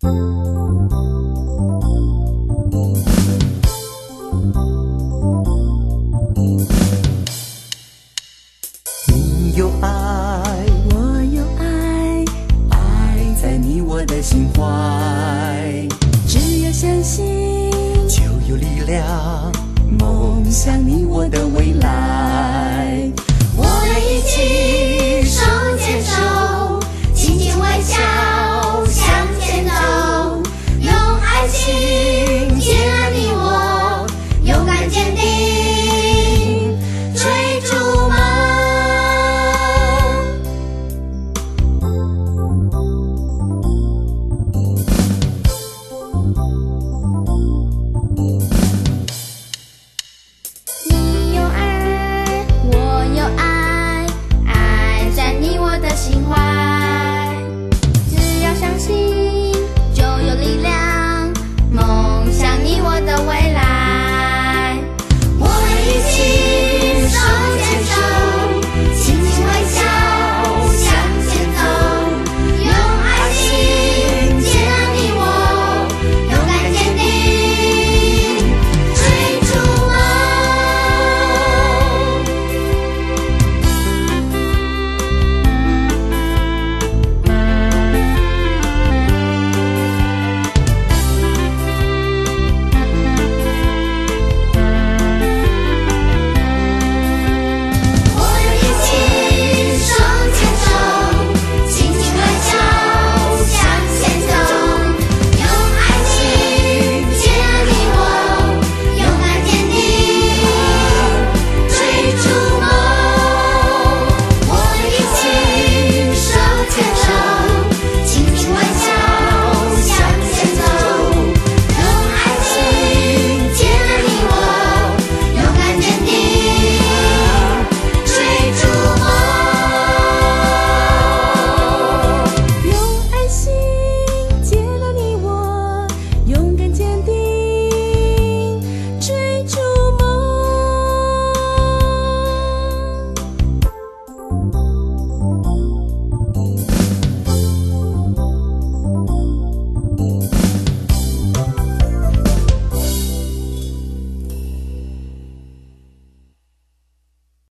你有爱我有爱爱在你我的心怀。只要相信就有力量梦想你我的未来。